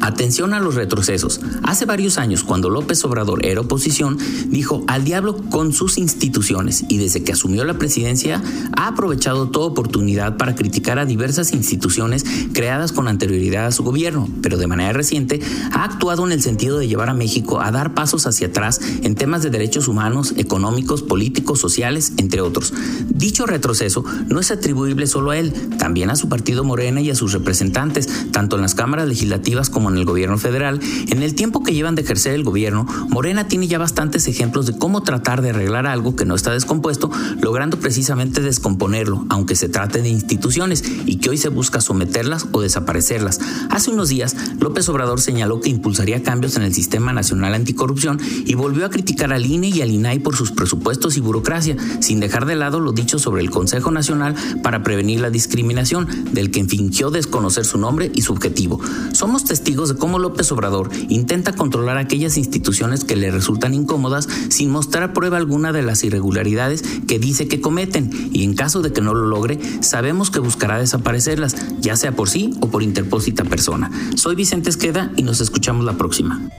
Atención a los retrocesos. Hace varios años, cuando López Obrador era oposición, dijo al diablo con sus instituciones y desde que asumió la presidencia ha aprovechado toda oportunidad para criticar a diversas instituciones creadas con anterioridad a su gobierno, pero de manera reciente ha actuado en el sentido de llevar a México a dar pasos hacia atrás en temas de derechos humanos, económicos, políticos, sociales, entre otros. Dicho retroceso no es atribuible solo a él, también a su partido Morena y a sus representantes, tanto en las cámaras legislativas como en el gobierno federal, en el tiempo que llevan de ejercer el gobierno, Morena tiene ya bastantes ejemplos de cómo tratar de arreglar algo que no está descompuesto, logrando precisamente descomponerlo, aunque se trate de instituciones y que hoy se busca someterlas o desaparecerlas. Hace unos días, López Obrador señaló que impulsaría cambios en el Sistema Nacional Anticorrupción y volvió a criticar al INE y al INAI por sus presupuestos y burocracia, sin dejar de lado lo dicho sobre el Consejo Nacional para prevenir la discriminación, del que fingió desconocer su nombre y su objetivo. Somos de cómo López Obrador intenta controlar aquellas instituciones que le resultan incómodas sin mostrar prueba alguna de las irregularidades que dice que cometen y en caso de que no lo logre, sabemos que buscará desaparecerlas, ya sea por sí o por interpósita persona. Soy Vicente Esqueda y nos escuchamos la próxima.